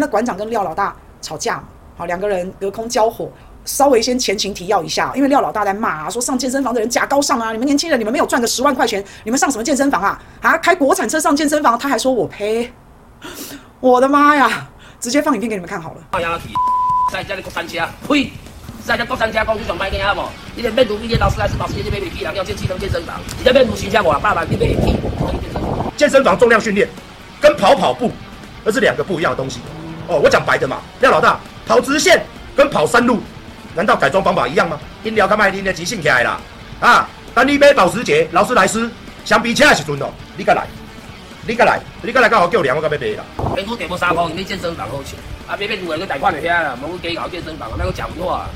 那馆长跟廖老大吵架嘛，好，两个人隔空交火。稍微先前情提要一下，因为廖老大在骂啊，说上健身房的人假高尚啊，你们年轻人，你们没有赚个十万块钱，你们上什么健身房啊？啊，开国产车上健身房，他还说我呸，我的妈呀！直接放影片给你们看好了。在家的国产车，呸！在家国产车公司上班的好不？你连面读毕业老师还是老师，你买不起人要进气动健身房，你这边不形象我爸爸你买不起。健身房重量训练跟跑跑步那是两个不一样的东西。哦，我讲白的嘛，廖老大跑直线跟跑山路。难道改装方法一样吗？饮料较卖啉的急性起来啦！啊，等你买保时捷、劳斯莱斯，相比车的时阵哦，你敢来？你敢来？你敢来跟我叫凉，我敢要买啦！别说给不三方，你健身房好钱，啊别别如果去贷款的遐啦，莫去搞健身房，那个讲不错啊，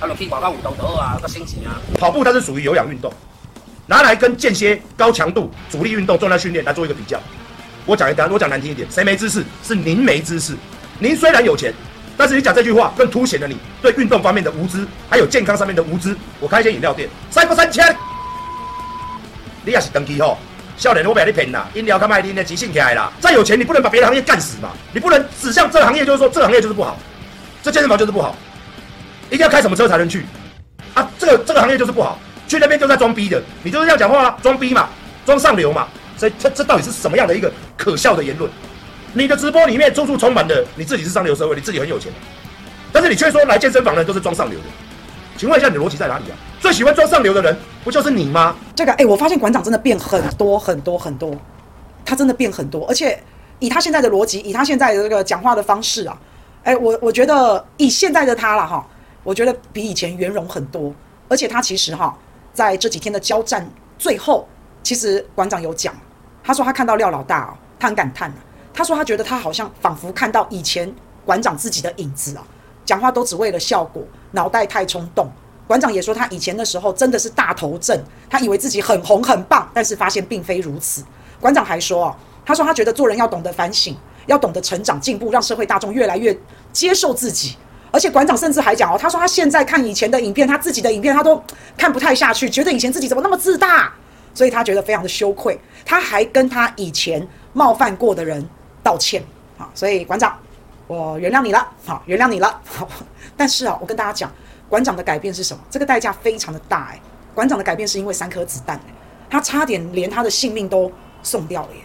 啊落去广告舞动头啊，个心情啊。跑步它是属于有氧运动，拿来跟间歇高强度阻力运动重量训练来做一个比较。我讲一单，我讲难听一点，谁没知识？是您没知识。您虽然有钱。但是你讲这句话，更凸显了你对运动方面的无知，还有健康上面的无知。我开一间饮料店，三不三千，你也是登记吼？笑脸，我被你骗啦！饮料他卖你的急性起来啦！再有钱，你不能把别的行业干死嘛？你不能指向这个行业，就是说这个行业就是不好，这健身房就是不好，一定要开什么车才能去啊？这个这个行业就是不好，去那边就在装逼的，你就是这样讲话啊，装逼嘛，装上流嘛，所以这这到底是什么样的一个可笑的言论？你的直播里面处处充满的你自己是上流社会，你自己很有钱，但是你却说来健身房的都是装上流的，请问一下你的逻辑在哪里啊？最喜欢装上流的人不就是你吗？这个哎、我发现馆长真的变很多很多很多，他真的变很多，而且以他现在的逻辑，以他现在的这个讲话的方式啊，哎、我我觉得以现在的他了哈，我觉得比以前圆融很多，而且他其实哈在这几天的交战最后，其实馆长有讲，他说他看到廖老大啊，他很感叹啊。他说：“他觉得他好像仿佛看到以前馆长自己的影子啊，讲话都只为了效果，脑袋太冲动。馆长也说他以前的时候真的是大头症，他以为自己很红很棒，但是发现并非如此。馆长还说啊，他说他觉得做人要懂得反省，要懂得成长进步，让社会大众越来越接受自己。而且馆长甚至还讲哦，他说他现在看以前的影片，他自己的影片他都看不太下去，觉得以前自己怎么那么自大，所以他觉得非常的羞愧。他还跟他以前冒犯过的人。”道歉，好，所以馆长，我原谅你了，好，原谅你了，好，但是啊，我跟大家讲，馆长的改变是什么？这个代价非常的大哎，馆长的改变是因为三颗子弹，他差点连他的性命都送掉了耶，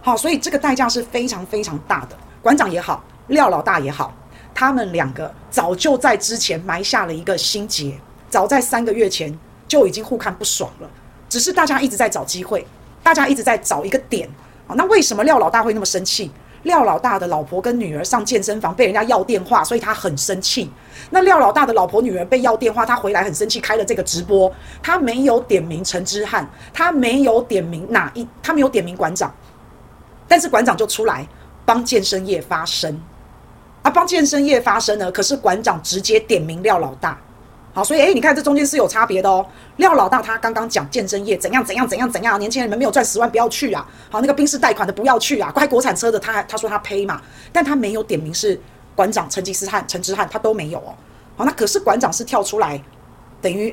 好，所以这个代价是非常非常大的。馆长也好，廖老大也好，他们两个早就在之前埋下了一个心结，早在三个月前就已经互看不爽了，只是大家一直在找机会，大家一直在找一个点。那为什么廖老大会那么生气？廖老大的老婆跟女儿上健身房被人家要电话，所以他很生气。那廖老大的老婆女儿被要电话，他回来很生气，开了这个直播。他没有点名陈之汉，他没有点名哪一，他没有点名馆长，但是馆长就出来帮健身业发声啊，帮健身业发声呢。可是馆长直接点名廖老大。好，所以诶，你看这中间是有差别的哦。廖老大他刚刚讲健身业怎样怎样怎样怎样，年轻人们没有赚十万不要去啊。好，那个宾士贷款的不要去啊，开国产车的他他说他呸嘛，但他没有点名是馆长成吉思汗、陈之汉，他都没有哦。好，那可是馆长是跳出来，等于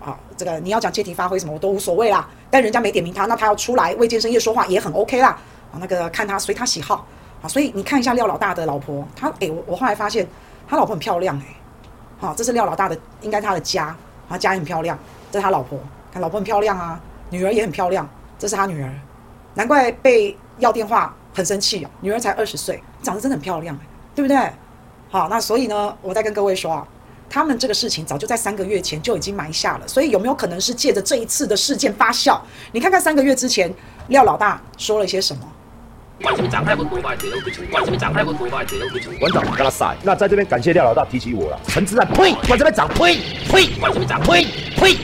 啊，这个你要讲借题发挥什么我都无所谓啦。但人家没点名他，那他要出来为健身业说话也很 OK 啦。啊，那个看他随他喜好啊。所以你看一下廖老大的老婆，他诶，我我后来发现他老婆很漂亮诶。好，这是廖老大的，应该他的家，他家也很漂亮。这是他老婆，看老婆很漂亮啊，女儿也很漂亮。这是他女儿，难怪被要电话很生气哦。女儿才二十岁，长得真的很漂亮，对不对？好，那所以呢，我再跟各位说啊，他们这个事情早就在三个月前就已经埋下了，所以有没有可能是借着这一次的事件发酵？你看看三个月之前，廖老大说了些什么？馆长，馆长，跟他晒。那在这边感谢廖老大提起我了。陈之汉，呸！馆这边长，呸呸！馆这边长，呸呸！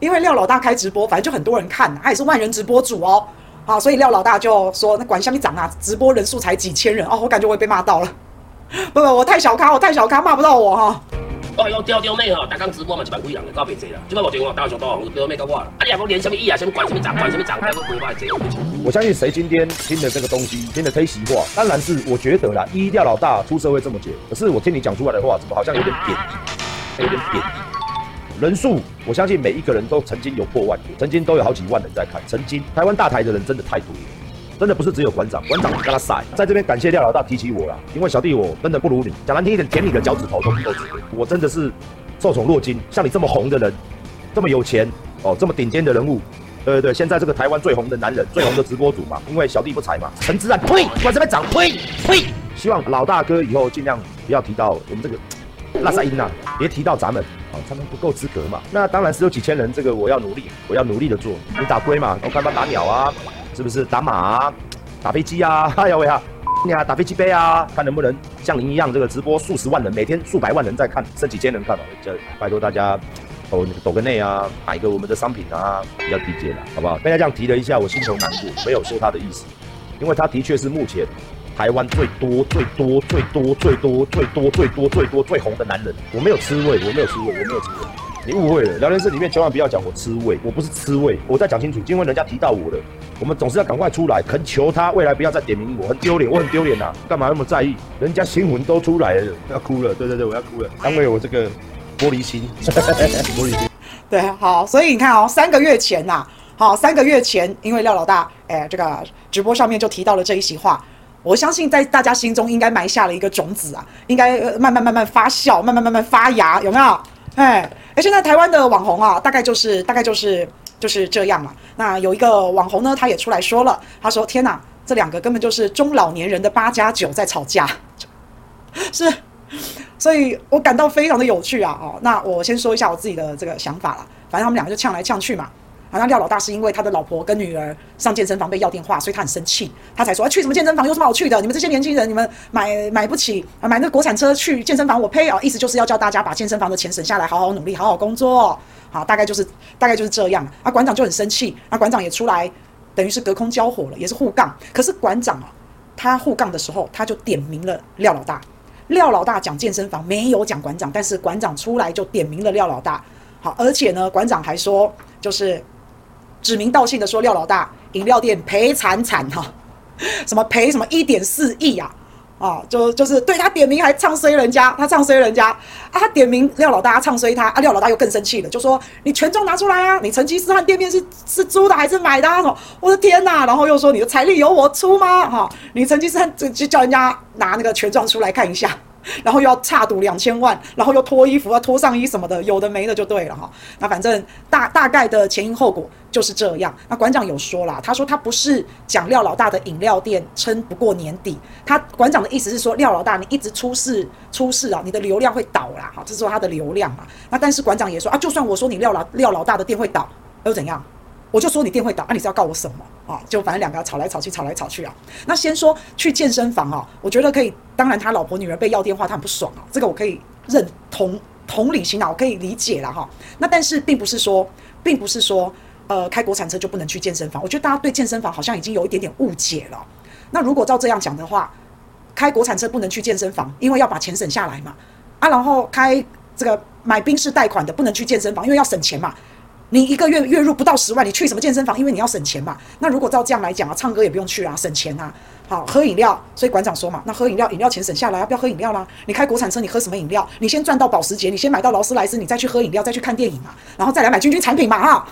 因为廖老大开直播，反正就很多人看，他也是万人直播主哦。好，所以廖老大就说：“那管下面长啊，直播人数才几千人哦。”我感觉我也被骂到了。不不，我太小咖，我太小咖，骂不到我哈。我用丢丢妹哈，大刚直播嘛，一万几人，搞别济啦。这摆我电话打上多，我丢妹搞我。啊，你也不连什么意啊，什么管什么涨，管什么涨，还会规划这个。我相信谁今天听了这个东西，听了推习话，当然是我觉得啦。一廖老大出社会这么久，可是我听你讲出来的话，怎么好像有点贬义，有点贬义。人数，我相信每一个人都曾经有破万，曾经都有好几万人在看。曾经台湾大台的人真的太多了。真的不是只有馆长，馆长跟他晒，在这边感谢廖老大提起我了，因为小弟我真的不如你，讲难听一点，舔你的脚趾头都不够值，我真的是受宠若惊，像你这么红的人，这么有钱哦，这么顶尖的人物，对对对，现在这个台湾最红的男人，最红的直播主嘛，因为小弟不才嘛，陈志安，呸，管这边长，呸呸，希望老大哥以后尽量不要提到我们这个拉萨音呐，别提到咱们。啊他们不够资格嘛？那当然是有几千人，这个我要努力，我要努力的做。你打龟嘛？我看他打鸟啊，是不是打马？打飞机啊？哎呀喂啊！你啊，打飞机杯啊？看能不能像您一样，这个直播数十万人，每天数百万人在看，剩几千人看了，这拜托大家抖抖个内啊，买个我们的商品啊，比较低阶了，好不好？被他这样提了一下，我心头难过，没有说他的意思，因为他的确是目前。台湾最多最多最多最多最多最多最多最红的男人，我没有吃味，我没有吃味，我没有吃味，你误会了。聊天室里面千万不要讲我吃味，我不是吃味，我再讲清楚。今天人家提到我了，我们总是要赶快出来恳求他，未来不要再点名我，很丢脸，我很丢脸呐，干嘛那么在意？人家新闻都出来了，要哭了，对对对，我要哭了，安慰我这个玻璃心，玻璃心。对，好，所以你看哦，三个月前呐、啊，好，三个月前，因为廖老大，哎，这个直播上面就提到了这一席话。我相信在大家心中应该埋下了一个种子啊，应该慢慢慢慢发酵，慢慢慢慢发芽，有没有？哎，而现在台湾的网红啊，大概就是大概就是就是这样了。那有一个网红呢，他也出来说了，他说：“天哪，这两个根本就是中老年人的八加九在吵架。” 是，所以我感到非常的有趣啊。哦，那我先说一下我自己的这个想法了，反正他们两个就呛来呛去嘛。好像廖老大是因为他的老婆跟女儿上健身房被要电话，所以他很生气，他才说：“啊，去什么健身房？有什么好去的？你们这些年轻人，你们买买不起啊，买那国产车去健身房，我呸啊！意思就是要叫大家把健身房的钱省下来，好好努力，好好工作。好，大概就是大概就是这样。啊，馆长就很生气，啊，馆长也出来，等于是隔空交火了，也是互杠。可是馆长啊，他互杠的时候，他就点名了廖老大。廖老大讲健身房没有讲馆长，但是馆长出来就点名了廖老大。好，而且呢，馆长还说就是。指名道姓的说廖老大饮料店赔惨惨哈，什么赔什么一点四亿呀，啊，就就是对他点名还唱衰人家，他唱衰人家啊，他点名廖老大唱衰他啊，廖老大又更生气了，就说你权状拿出来啊，你成吉思汗店面是是租的还是买的啊？说我的天呐，然后又说你的财力由我出吗？哈，你成吉思汗就就叫人家拿那个权状出来看一下。然后又要差赌两千万，然后又脱衣服要脱上衣什么的，有的没的就对了哈。那反正大大概的前因后果就是这样。那馆长有说啦，他说他不是讲廖老大的饮料店撑不过年底，他馆长的意思是说廖老大你一直出事出事啊，你的流量会倒啦，哈，这是说他的流量嘛。那但是馆长也说啊，就算我说你廖老廖老大的店会倒，又怎样？我就说你店会倒，那、啊、你是要告我什么啊？就反正两个吵来吵去，吵来吵去啊。那先说去健身房啊，我觉得可以。当然他老婆女儿被要电话，他很不爽啊。这个我可以认同同理心啊，我可以理解了哈。那但是并不是说，并不是说，呃，开国产车就不能去健身房。我觉得大家对健身房好像已经有一点点误解了。那如果照这样讲的话，开国产车不能去健身房，因为要把钱省下来嘛。啊，然后开这个买宾士贷款的不能去健身房，因为要省钱嘛。你一个月月入不到十万，你去什么健身房？因为你要省钱嘛。那如果照这样来讲啊，唱歌也不用去啊，省钱啊。好，喝饮料，所以馆长说嘛，那喝饮料，饮料钱省下来，要不要喝饮料啦？你开国产车，你喝什么饮料？你先赚到保时捷，你先买到劳斯莱斯，你再去喝饮料，再去看电影嘛，然后再来买君君产品嘛，哈。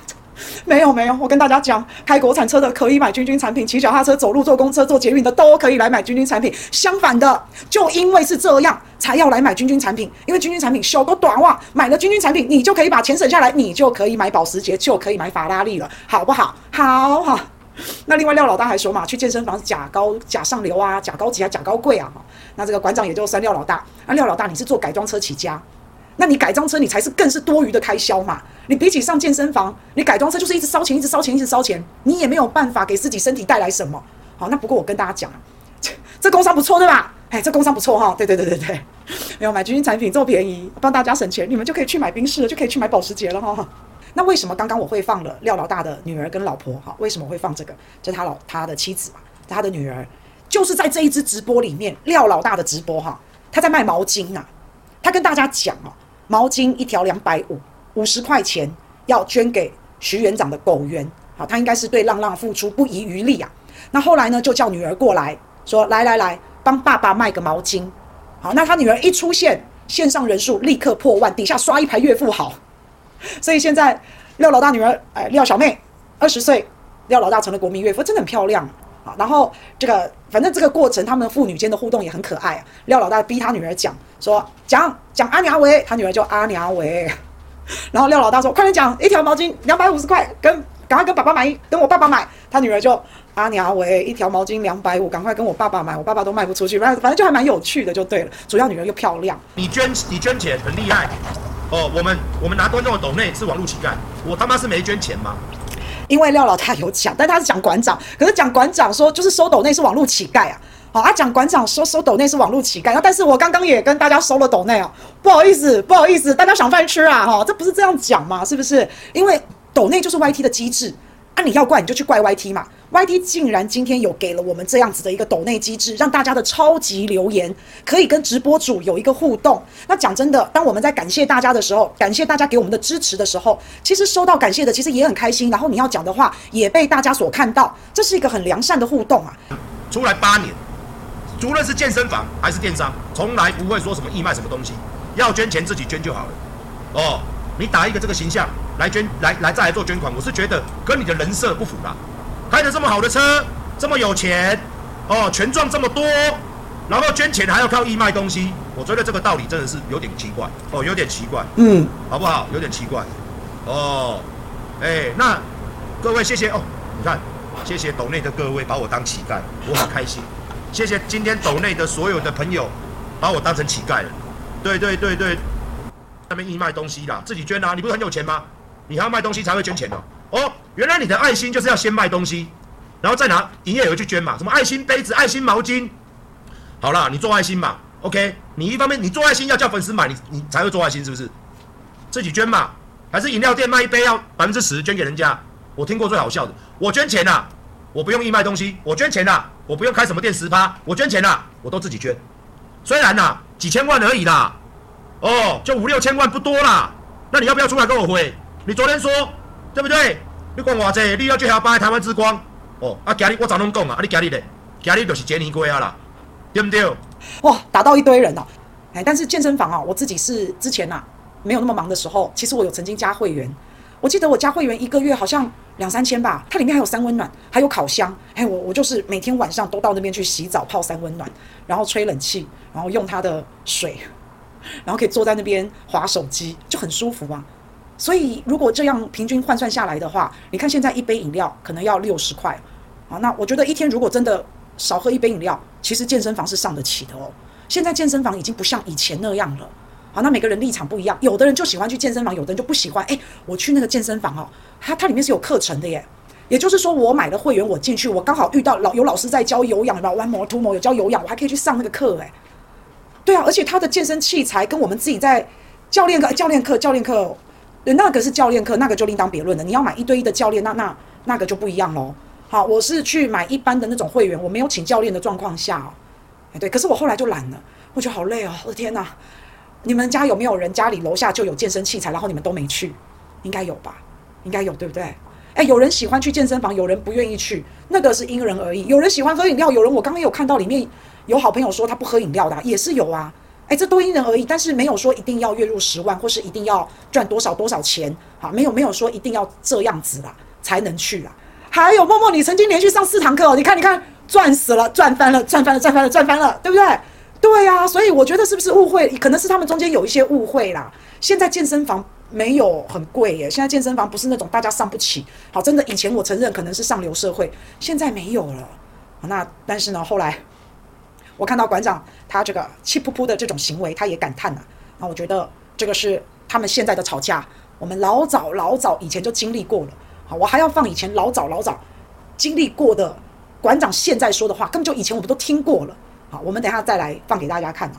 没有没有，我跟大家讲，开国产车的可以买君君产品，骑脚踏车、走路、坐公车、坐捷运的都可以来买君君产品。相反的，就因为是这样，才要来买君君产品，因为君君产品小都短袜，买了君君产品，你就可以把钱省下来，你就可以买保时捷，就可以买法拉利了，好不好？好好。那另外廖老大还说嘛，去健身房假高假上流啊，假高级啊，假高贵啊。那这个馆长也就删廖老大。那廖老大你是做改装车起家。那你改装车，你才是更是多余的开销嘛？你比起上健身房，你改装车就是一直烧钱，一直烧钱，一直烧钱，你也没有办法给自己身体带来什么。好，那不过我跟大家讲啊，这工商不错对吧？哎，这工商不错哈，对对对对对，没有买君君产品这么便宜，帮大家省钱，你们就可以去买宾士了，就可以去买保时捷了哈。那为什么刚刚我会放了廖老大的女儿跟老婆？哈，为什么会放这个？就是他老他的妻子嘛，他的女儿，就是在这一支直播里面，廖老大的直播哈，他在卖毛巾啊，他跟大家讲啊。毛巾一条两百五，五十块钱要捐给徐园长的狗园。好，他应该是对浪浪付出不遗余力啊。那后来呢，就叫女儿过来说：“来来来，帮爸爸卖个毛巾。”好，那他女儿一出现，线上人数立刻破万，底下刷一排岳父好。所以现在廖老大女儿，哎，廖小妹，二十岁，廖老大成了国民岳父，真的很漂亮。啊，然后这个反正这个过程，他们父女间的互动也很可爱啊。廖老大逼他女儿讲，说讲讲阿娘喂，他女儿叫阿娘喂。然后廖老大说，快点讲，一条毛巾两百五十块，跟赶快跟爸爸买，跟我爸爸买。他女儿就阿娘喂，一条毛巾两百五，赶快跟我爸爸买，我爸爸都卖不出去。反正反正就还蛮有趣的，就对了。主要女儿又漂亮。你捐你捐钱很厉害哦。我们我们拿观众的抖内是网络乞丐，我他妈是没捐钱嘛。因为廖老大有讲，但他是讲馆长，可是讲馆长说就是收斗内是网络乞丐啊，好啊，讲馆长说收斗内是网络乞丐，但是我刚刚也跟大家收了斗内啊，不好意思，不好意思，大家想饭吃啊，哈，这不是这样讲嘛，是不是？因为斗内就是 YT 的机制。啊！你要怪你就去怪 YT 嘛，YT 竟然今天有给了我们这样子的一个抖内机制，让大家的超级留言可以跟直播主有一个互动。那讲真的，当我们在感谢大家的时候，感谢大家给我们的支持的时候，其实收到感谢的其实也很开心。然后你要讲的话也被大家所看到，这是一个很良善的互动啊。出来八年，无论是健身房还是电商，从来不会说什么义卖什么东西，要捐钱自己捐就好了。哦。你打一个这个形象来捐，来来再来做捐款，我是觉得跟你的人设不符啦。开着这么好的车，这么有钱，哦，权状这么多，然后捐钱还要靠义卖东西，我觉得这个道理真的是有点奇怪哦，有点奇怪，嗯，好不好？有点奇怪，哦，哎，那各位谢谢哦，你看，谢谢抖内的各位把我当乞丐，我很开心。谢谢今天抖内的所有的朋友把我当成乞丐了，对对对对。那边义卖东西啦，自己捐啊！你不是很有钱吗？你还要卖东西才会捐钱哦。哦，原来你的爱心就是要先卖东西，然后再拿营业额去捐嘛。什么爱心杯子、爱心毛巾？好啦，你做爱心嘛。OK，你一方面你做爱心要叫粉丝买，你你才会做爱心，是不是？自己捐嘛，还是饮料店卖一杯要百分之十捐给人家？我听过最好笑的，我捐钱呐，我不用义卖东西，我捐钱呐，我不用开什么店十趴，我捐钱呐，我都自己捐。虽然呐，几千万而已啦。哦，就五六千万不多啦，那你要不要出来跟我回？你昨天说对不对？你讲我这，你要去下班台湾之光。哦，啊，今日我早拢讲啊，啊，你今日咧，今日就是杰尼龟啊啦，对不对？哇，打到一堆人哦。哎，但是健身房啊，我自己是之前呐、啊，没有那么忙的时候，其实我有曾经加会员。我记得我加会员一个月好像两三千吧，它里面还有三温暖，还有烤箱。哎，我我就是每天晚上都到那边去洗澡泡三温暖，然后吹冷气，然后用它的水。然后可以坐在那边划手机，就很舒服啊。所以如果这样平均换算下来的话，你看现在一杯饮料可能要六十块啊。那我觉得一天如果真的少喝一杯饮料，其实健身房是上得起的哦。现在健身房已经不像以前那样了。好，那每个人立场不一样，有的人就喜欢去健身房，有的人就不喜欢。诶，我去那个健身房哦，它它里面是有课程的耶。也就是说，我买了会员，我进去，我刚好遇到老有老师在教有氧，然后 One More Two More 有教有氧，我还可以去上那个课诶。对啊，而且他的健身器材跟我们自己在教练课、教练课、教练课，那个是教练课，那个就另当别论了。你要买一对一的教练，那那那个就不一样喽。好，我是去买一般的那种会员，我没有请教练的状况下哦。哎，对，可是我后来就懒了，我觉得好累哦。我的天哪，你们家有没有人家里楼下就有健身器材，然后你们都没去？应该有吧？应该有，对不对？哎，有人喜欢去健身房，有人不愿意去，那个是因人而异。有人喜欢喝饮料，有人我刚刚有看到里面。有好朋友说他不喝饮料的，也是有啊，哎，这都因人而异，但是没有说一定要月入十万，或是一定要赚多少多少钱，好，没有没有说一定要这样子啦才能去啦。还有默默，你曾经连续上四堂课，你看你看，赚死了，赚翻了，赚翻了，赚翻了，赚翻了，对不对？对呀，所以我觉得是不是误会？可能是他们中间有一些误会啦。现在健身房没有很贵耶，现在健身房不是那种大家上不起，好，真的以前我承认可能是上流社会，现在没有了。那但是呢，后来。我看到馆长他这个气扑扑的这种行为，他也感叹了。那我觉得这个是他们现在的吵架，我们老早老早以前就经历过了。好，我还要放以前老早老早经历过的馆长现在说的话，根本就以前我们都听过了。好，我们等下再来放给大家看。